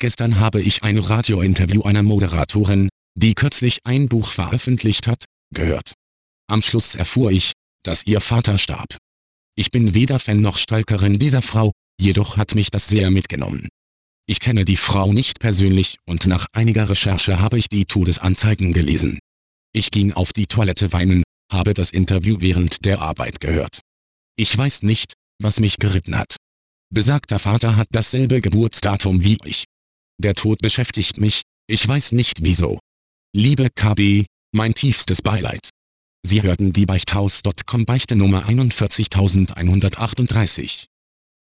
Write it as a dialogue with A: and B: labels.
A: Gestern habe ich ein Radiointerview einer Moderatorin, die kürzlich ein Buch veröffentlicht hat, gehört. Am Schluss erfuhr ich, dass ihr Vater starb. Ich bin weder Fan noch Stalkerin dieser Frau, jedoch hat mich das sehr mitgenommen. Ich kenne die Frau nicht persönlich und nach einiger Recherche habe ich die Todesanzeigen gelesen. Ich ging auf die Toilette weinen, habe das Interview während der Arbeit gehört. Ich weiß nicht, was mich geritten hat. Besagter Vater hat dasselbe Geburtsdatum wie ich. Der Tod beschäftigt mich, ich weiß nicht wieso. Liebe KB, mein tiefstes Beileid. Sie hörten die Beichthaus.com Beichte Nummer 41138.